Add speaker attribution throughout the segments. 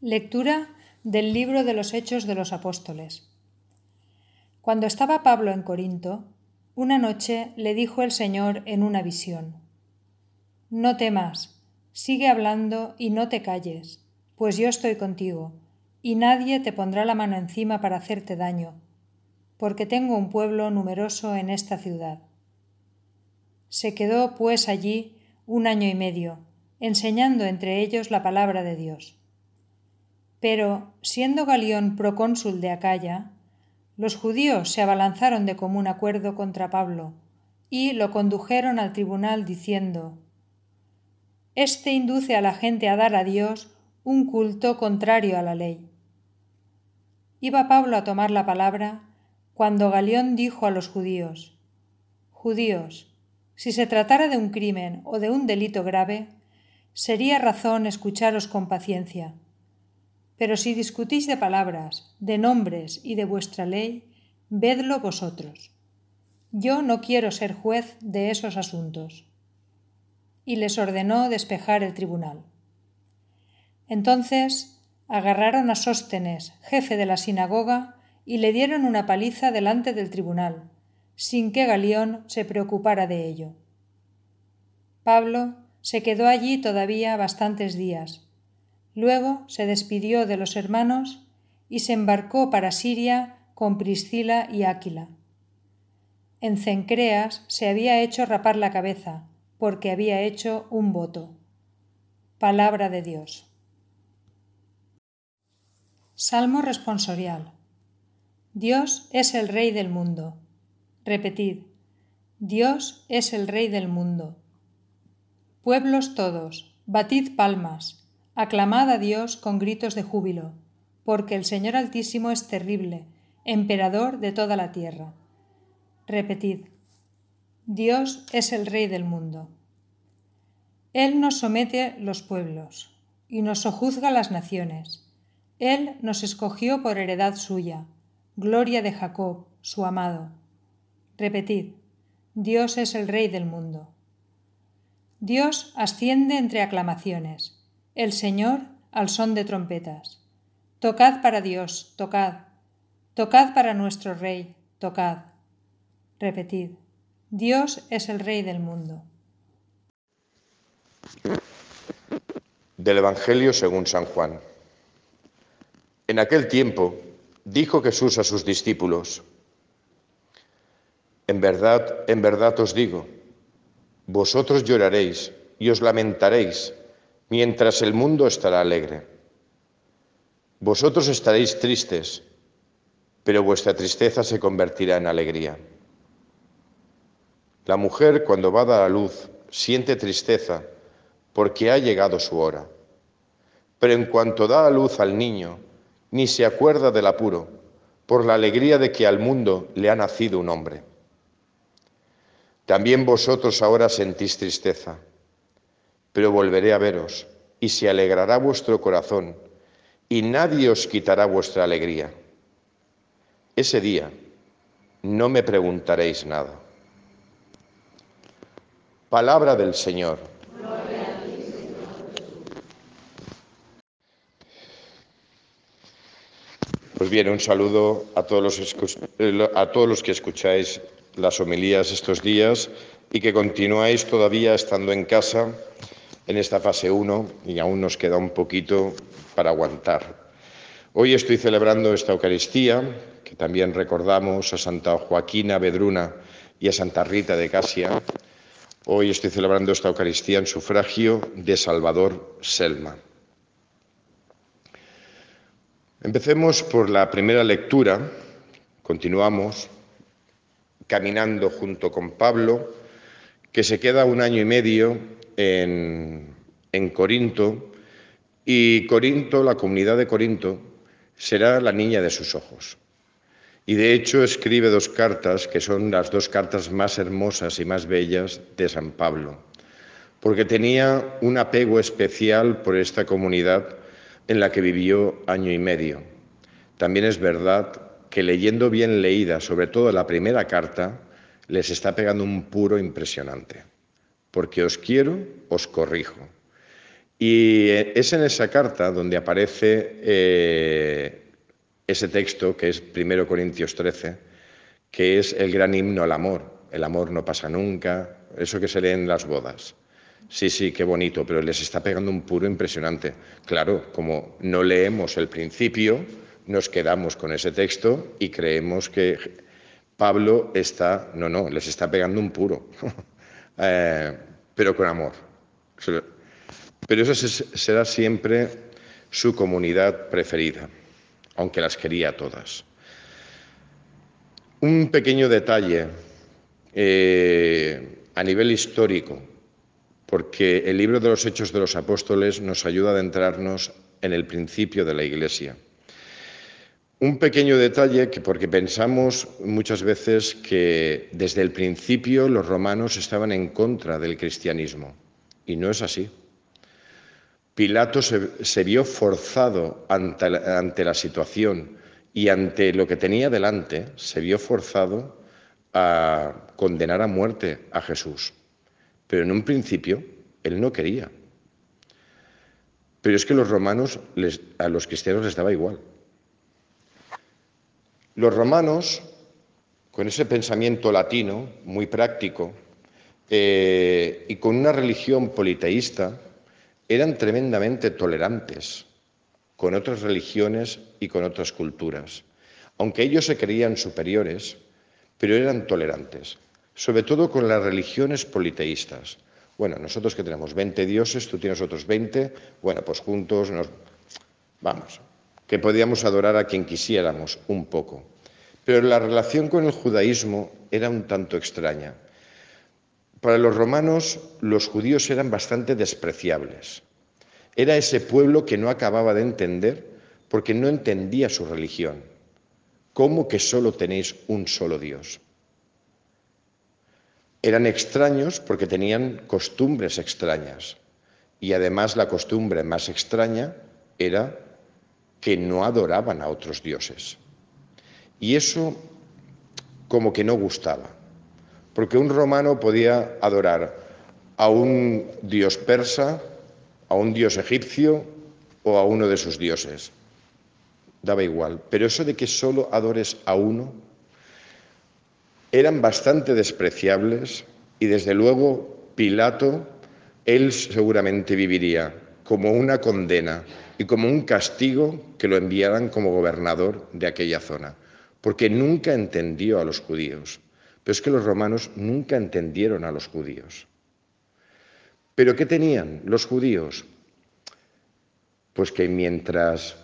Speaker 1: Lectura del libro de los Hechos de los Apóstoles. Cuando estaba Pablo en Corinto, una noche le dijo el Señor en una visión, No temas, sigue hablando y no te calles, pues yo estoy contigo, y nadie te pondrá la mano encima para hacerte daño, porque tengo un pueblo numeroso en esta ciudad. Se quedó, pues, allí un año y medio, enseñando entre ellos la palabra de Dios. Pero, siendo Galión procónsul de Acaya, los judíos se abalanzaron de común acuerdo contra Pablo y lo condujeron al tribunal diciendo Este induce a la gente a dar a Dios un culto contrario a la ley. Iba Pablo a tomar la palabra cuando Galión dijo a los judíos Judíos, si se tratara de un crimen o de un delito grave, sería razón escucharos con paciencia pero si discutís de palabras, de nombres y de vuestra ley, vedlo vosotros. Yo no quiero ser juez de esos asuntos. Y les ordenó despejar el tribunal. Entonces agarraron a Sóstenes, jefe de la sinagoga, y le dieron una paliza delante del tribunal, sin que Galión se preocupara de ello. Pablo se quedó allí todavía bastantes días, Luego se despidió de los hermanos y se embarcó para Siria con Priscila y Áquila. En Cencreas se había hecho rapar la cabeza, porque había hecho un voto. Palabra de Dios. Salmo responsorial. Dios es el Rey del mundo. Repetid. Dios es el Rey del mundo. Pueblos todos, batid palmas Aclamad a Dios con gritos de júbilo, porque el Señor Altísimo es terrible, emperador de toda la tierra. Repetid, Dios es el Rey del mundo. Él nos somete los pueblos y nos sojuzga las naciones. Él nos escogió por heredad suya, gloria de Jacob, su amado. Repetid, Dios es el Rey del mundo. Dios asciende entre aclamaciones el Señor al son de trompetas. Tocad para Dios, tocad. Tocad para nuestro Rey, tocad. Repetid. Dios es el Rey del mundo.
Speaker 2: Del Evangelio según San Juan. En aquel tiempo dijo Jesús a sus discípulos, En verdad, en verdad os digo, vosotros lloraréis y os lamentaréis mientras el mundo estará alegre. Vosotros estaréis tristes, pero vuestra tristeza se convertirá en alegría. La mujer cuando va a dar a luz siente tristeza porque ha llegado su hora, pero en cuanto da a luz al niño, ni se acuerda del apuro, por la alegría de que al mundo le ha nacido un hombre. También vosotros ahora sentís tristeza pero volveré a veros, y se alegrará vuestro corazón, y nadie os quitará vuestra alegría. Ese día no me preguntaréis nada. Palabra del Señor. Pues bien, un saludo a todos los, a todos los que escucháis las homilías estos días y que continuáis todavía estando en casa en esta fase 1 y aún nos queda un poquito para aguantar. Hoy estoy celebrando esta Eucaristía, que también recordamos a Santa Joaquina Bedruna y a Santa Rita de Casia. Hoy estoy celebrando esta Eucaristía en sufragio de Salvador Selma. Empecemos por la primera lectura, continuamos caminando junto con Pablo, que se queda un año y medio en, Corinto y Corinto, la comunidad de Corinto, será la niña de sus ojos. Y de hecho escribe dos cartas que son las dos cartas más hermosas y más bellas de San Pablo, porque tenía un apego especial por esta comunidad en la que vivió año y medio. También es verdad que leyendo bien leída, sobre todo la primera carta, les está pegando un puro impresionante porque os quiero, os corrijo. Y es en esa carta donde aparece eh, ese texto que es 1 Corintios 13, que es el gran himno al amor. El amor no pasa nunca, eso que se lee en las bodas. Sí, sí, qué bonito, pero les está pegando un puro impresionante. Claro, como no leemos el principio, nos quedamos con ese texto y creemos que Pablo está, no, no, les está pegando un puro, eh, pero con amor. Pero esa será siempre su comunidad preferida, aunque las quería todas. Un pequeño detalle eh, a nivel histórico, porque el libro de los Hechos de los Apóstoles nos ayuda a adentrarnos en el principio de la Iglesia. Un pequeño detalle que porque pensamos muchas veces que desde el principio los romanos estaban en contra del cristianismo y no es así. Pilato se, vio forzado ante la situación y ante lo que tenía delante, se vio forzado a condenar a muerte a Jesús. Pero en un principio él no quería. Pero es que los romanos, a los cristianos les daba igual. Los romanos, con ese pensamiento latino muy práctico eh, y con una religión politeísta, eran tremendamente tolerantes con otras religiones y con otras culturas. Aunque ellos se creían superiores, pero eran tolerantes, sobre todo con las religiones politeístas. Bueno, nosotros que tenemos 20 dioses, tú tienes otros 20, bueno, pues juntos nos... Vamos, que podíamos adorar a quien quisiéramos un poco. Pero la relación con el judaísmo era un tanto extraña. Para los romanos los judíos eran bastante despreciables. Era ese pueblo que no acababa de entender porque no entendía su religión. ¿Cómo que solo tenéis un solo Dios? Eran extraños porque tenían costumbres extrañas. Y además la costumbre más extraña era que no adoraban a otros dioses. Y eso como que no gustaba, porque un romano podía adorar a un dios persa, a un dios egipcio o a uno de sus dioses. Daba igual. Pero eso de que solo adores a uno, eran bastante despreciables y desde luego Pilato, él seguramente viviría como una condena y como un castigo que lo enviaran como gobernador de aquella zona, porque nunca entendió a los judíos. Pero es que los romanos nunca entendieron a los judíos. ¿Pero qué tenían los judíos? Pues que mientras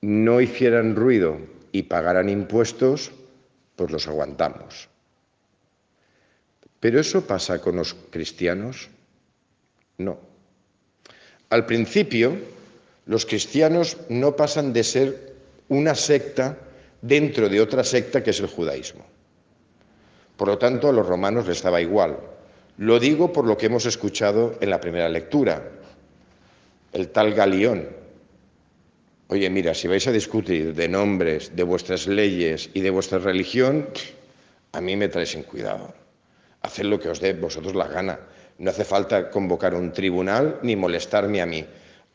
Speaker 2: no hicieran ruido y pagaran impuestos, pues los aguantamos. ¿Pero eso pasa con los cristianos? No. Al principio, los cristianos no pasan de ser una secta dentro de otra secta que es el judaísmo. Por lo tanto, a los romanos les daba igual. Lo digo por lo que hemos escuchado en la primera lectura. El tal Galión. Oye, mira, si vais a discutir de nombres, de vuestras leyes y de vuestra religión, a mí me traes en cuidado. Haced lo que os dé vosotros la gana. No hace falta convocar un tribunal ni molestarme a mí.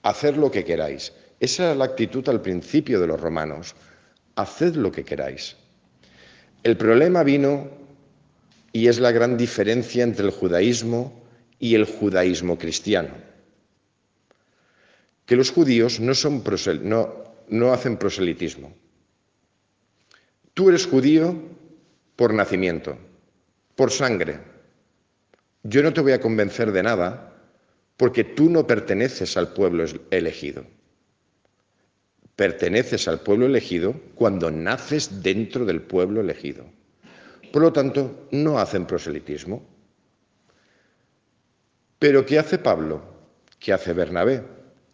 Speaker 2: Haced lo que queráis. Esa era la actitud al principio de los romanos. Haced lo que queráis. El problema vino y es la gran diferencia entre el judaísmo y el judaísmo cristiano. Que los judíos no, son no, no hacen proselitismo. Tú eres judío por nacimiento, por sangre. Yo no te voy a convencer de nada porque tú no perteneces al pueblo elegido. Perteneces al pueblo elegido cuando naces dentro del pueblo elegido. Por lo tanto, no hacen proselitismo. Pero ¿qué hace Pablo? ¿Qué hace Bernabé?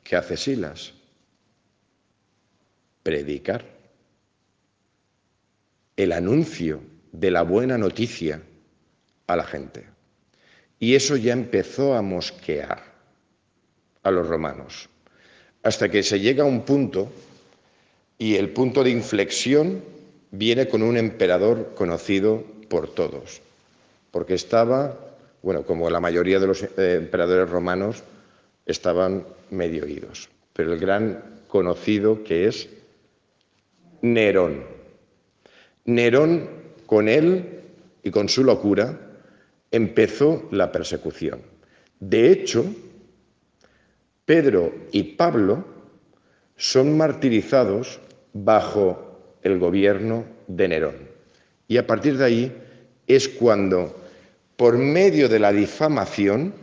Speaker 2: ¿Qué hace Silas? Predicar. El anuncio de la buena noticia a la gente. Y eso ya empezó a mosquear a los romanos, hasta que se llega a un punto, y el punto de inflexión viene con un emperador conocido por todos, porque estaba, bueno, como la mayoría de los eh, emperadores romanos, estaban medio oídos. Pero el gran conocido que es Nerón. Nerón, con él y con su locura, empezó la persecución. De hecho, Pedro y Pablo son martirizados bajo el gobierno de Nerón. Y a partir de ahí es cuando, por medio de la difamación,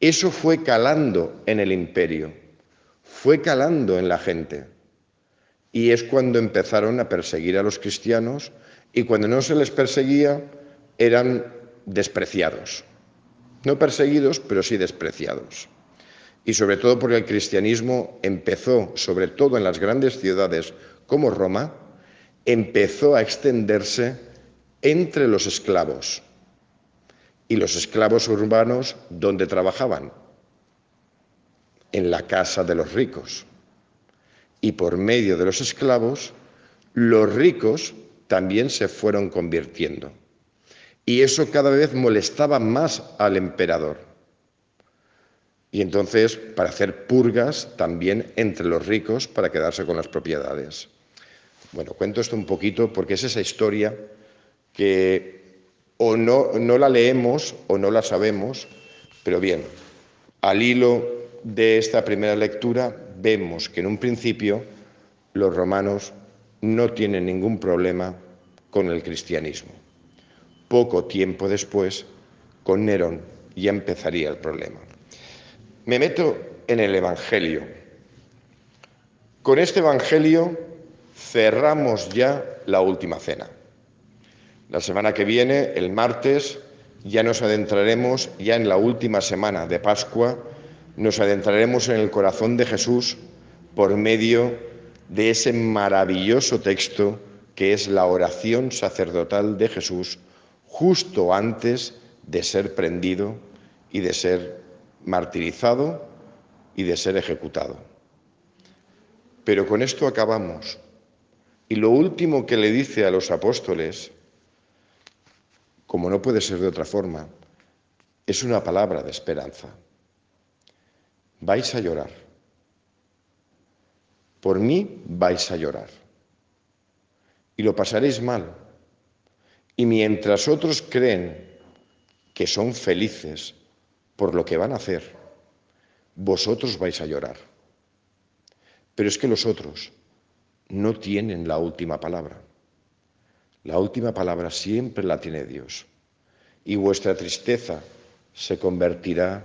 Speaker 2: eso fue calando en el imperio, fue calando en la gente. Y es cuando empezaron a perseguir a los cristianos y cuando no se les perseguía eran despreciados. No perseguidos, pero sí despreciados. Y sobre todo porque el cristianismo empezó, sobre todo en las grandes ciudades como Roma, empezó a extenderse entre los esclavos y los esclavos urbanos donde trabajaban, en la casa de los ricos. Y por medio de los esclavos, los ricos también se fueron convirtiendo. Y eso cada vez molestaba más al emperador. Y entonces, para hacer purgas también entre los ricos para quedarse con las propiedades. Bueno, cuento esto un poquito porque es esa historia que o no, no la leemos o no la sabemos, pero bien, al hilo de esta primera lectura vemos que en un principio los romanos no tienen ningún problema con el cristianismo. Poco tiempo después, con Nerón, ya empezaría el problema. Me meto en el Evangelio. Con este Evangelio cerramos ya la última cena. La semana que viene, el martes, ya nos adentraremos, ya en la última semana de Pascua, nos adentraremos en el corazón de Jesús por medio de ese maravilloso texto que es la oración sacerdotal de Jesús justo antes de ser prendido y de ser martirizado y de ser ejecutado. Pero con esto acabamos. Y lo último que le dice a los apóstoles como no puede ser de otra forma, es una palabra de esperanza. Vais a llorar. Por mí vais a llorar. Y lo pasaréis mal. Y mientras otros creen que son felices por lo que van a hacer, vosotros vais a llorar. Pero es que los otros no tienen la última palabra. La última palabra siempre la tiene Dios. Y vuestra tristeza se convertirá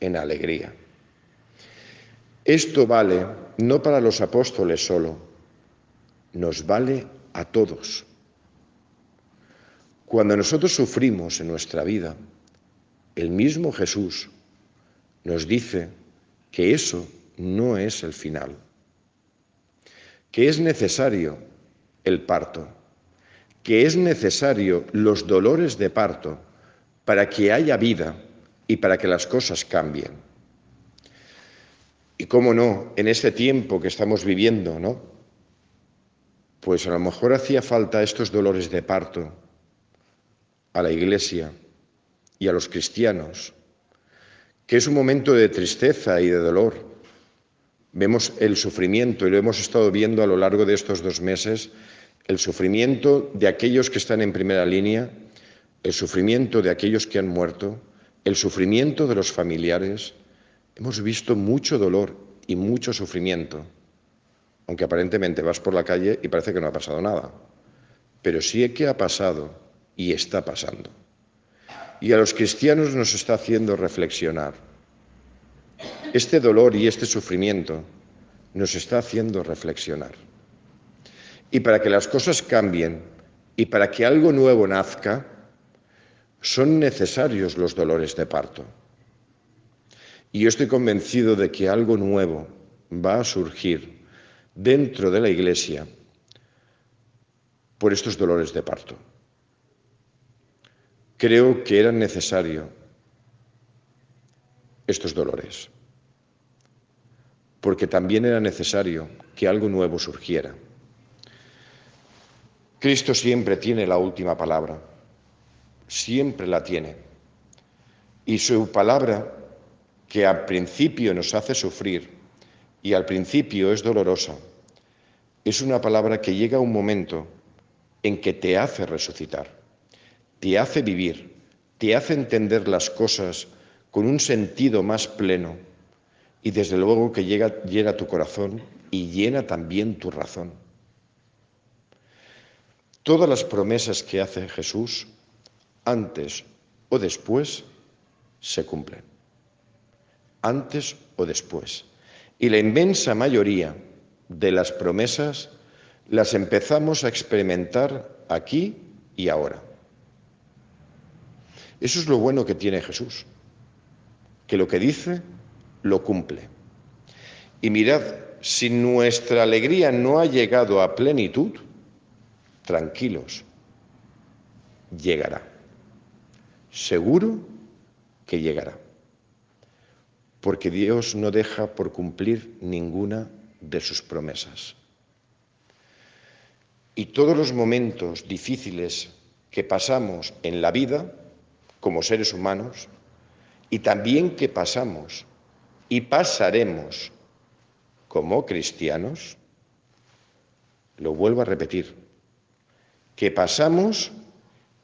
Speaker 2: en alegría. Esto vale no para los apóstoles solo, nos vale a todos. Cuando nosotros sufrimos en nuestra vida, el mismo Jesús nos dice que eso no es el final, que es necesario el parto que es necesario los dolores de parto para que haya vida y para que las cosas cambien. Y cómo no, en este tiempo que estamos viviendo, ¿no? Pues a lo mejor hacía falta estos dolores de parto a la iglesia y a los cristianos, que es un momento de tristeza y de dolor. Vemos el sufrimiento y lo hemos estado viendo a lo largo de estos dos meses el sufrimiento de aquellos que están en primera línea, el sufrimiento de aquellos que han muerto, el sufrimiento de los familiares. Hemos visto mucho dolor y mucho sufrimiento, aunque aparentemente vas por la calle y parece que no ha pasado nada. Pero sí que ha pasado y está pasando. Y a los cristianos nos está haciendo reflexionar. Este dolor y este sufrimiento nos está haciendo reflexionar. Y para que las cosas cambien y para que algo nuevo nazca, son necesarios los dolores de parto. Y yo estoy convencido de que algo nuevo va a surgir dentro de la Iglesia por estos dolores de parto. Creo que eran necesarios estos dolores, porque también era necesario que algo nuevo surgiera. Cristo siempre tiene la última palabra, siempre la tiene. Y su palabra que al principio nos hace sufrir y al principio es dolorosa, es una palabra que llega a un momento en que te hace resucitar, te hace vivir, te hace entender las cosas con un sentido más pleno y desde luego que llega, llena tu corazón y llena también tu razón. Todas las promesas que hace Jesús, antes o después, se cumplen. Antes o después. Y la inmensa mayoría de las promesas las empezamos a experimentar aquí y ahora. Eso es lo bueno que tiene Jesús, que lo que dice lo cumple. Y mirad, si nuestra alegría no ha llegado a plenitud, tranquilos, llegará. Seguro que llegará. Porque Dios no deja por cumplir ninguna de sus promesas. Y todos los momentos difíciles que pasamos en la vida como seres humanos y también que pasamos y pasaremos como cristianos, lo vuelvo a repetir, que pasamos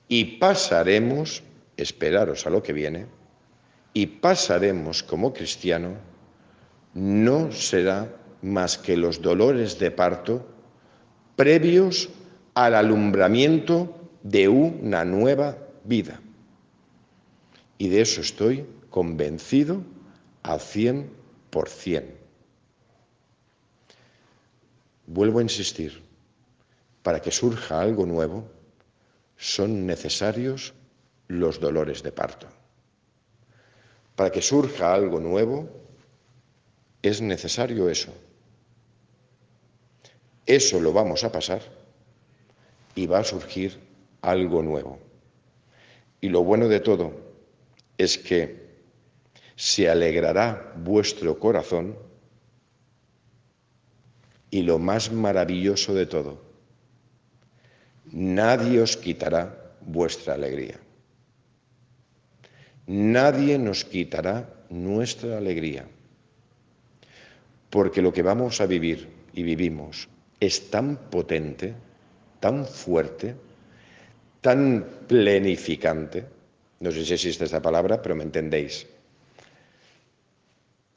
Speaker 2: y pasaremos, esperaros a lo que viene, y pasaremos como cristiano, no será más que los dolores de parto previos al alumbramiento de una nueva vida. Y de eso estoy convencido al cien por cien. Vuelvo a insistir, para que surja algo nuevo son necesarios los dolores de parto. Para que surja algo nuevo es necesario eso. Eso lo vamos a pasar y va a surgir algo nuevo. Y lo bueno de todo es que se alegrará vuestro corazón y lo más maravilloso de todo, nadie os quitará vuestra alegría. Nadie nos quitará nuestra alegría, porque lo que vamos a vivir y vivimos es tan potente, tan fuerte, tan plenificante, no sé si existe esta palabra, pero me entendéis,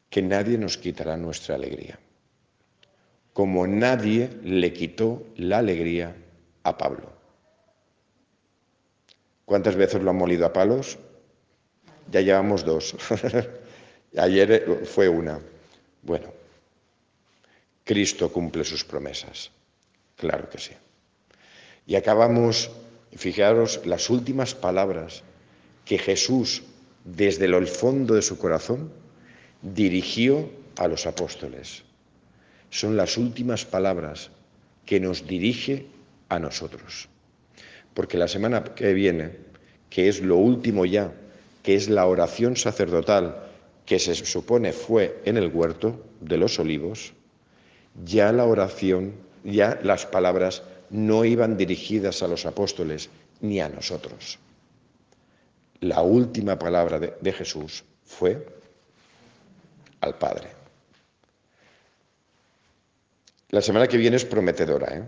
Speaker 2: que nadie nos quitará nuestra alegría, como nadie le quitó la alegría a Pablo. ¿Cuántas veces lo han molido a palos? Ya llevamos dos. Ayer fue una. Bueno, Cristo cumple sus promesas. Claro que sí. Y acabamos, fijaros, las últimas palabras que Jesús, desde el fondo de su corazón, dirigió a los apóstoles. Son las últimas palabras que nos dirige a nosotros. Porque la semana que viene, que es lo último ya, que es la oración sacerdotal que se supone fue en el huerto de los olivos, ya la oración, ya las palabras no iban dirigidas a los apóstoles ni a nosotros. La última palabra de, Jesús fue al Padre. La semana que viene es prometedora, ¿eh?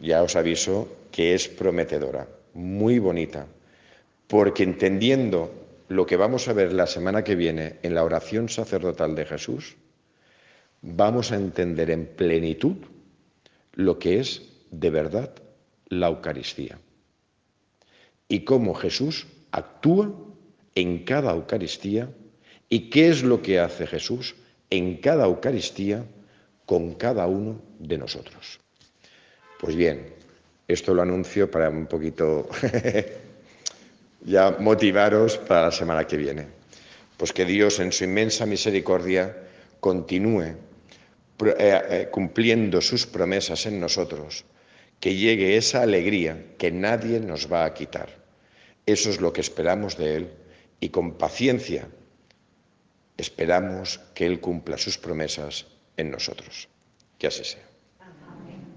Speaker 2: ya os aviso que es prometedora, muy bonita, porque entendiendo lo que vamos a ver la semana que viene en la oración sacerdotal de Jesús, vamos a entender en plenitud lo que es de verdad la Eucaristía y cómo Jesús actúa en cada Eucaristía y qué es lo que hace Jesús en cada Eucaristía con cada uno de nosotros. Pues bien, esto lo anuncio para un poquito ya motivaros para la semana que viene. Pues que Dios en su inmensa misericordia continúe eh, eh, cumpliendo sus promesas en nosotros, que llegue esa alegría que nadie nos va a quitar. Eso es lo que esperamos de Él y con paciencia esperamos que Él cumpla sus promesas en nosotros. Que así sea.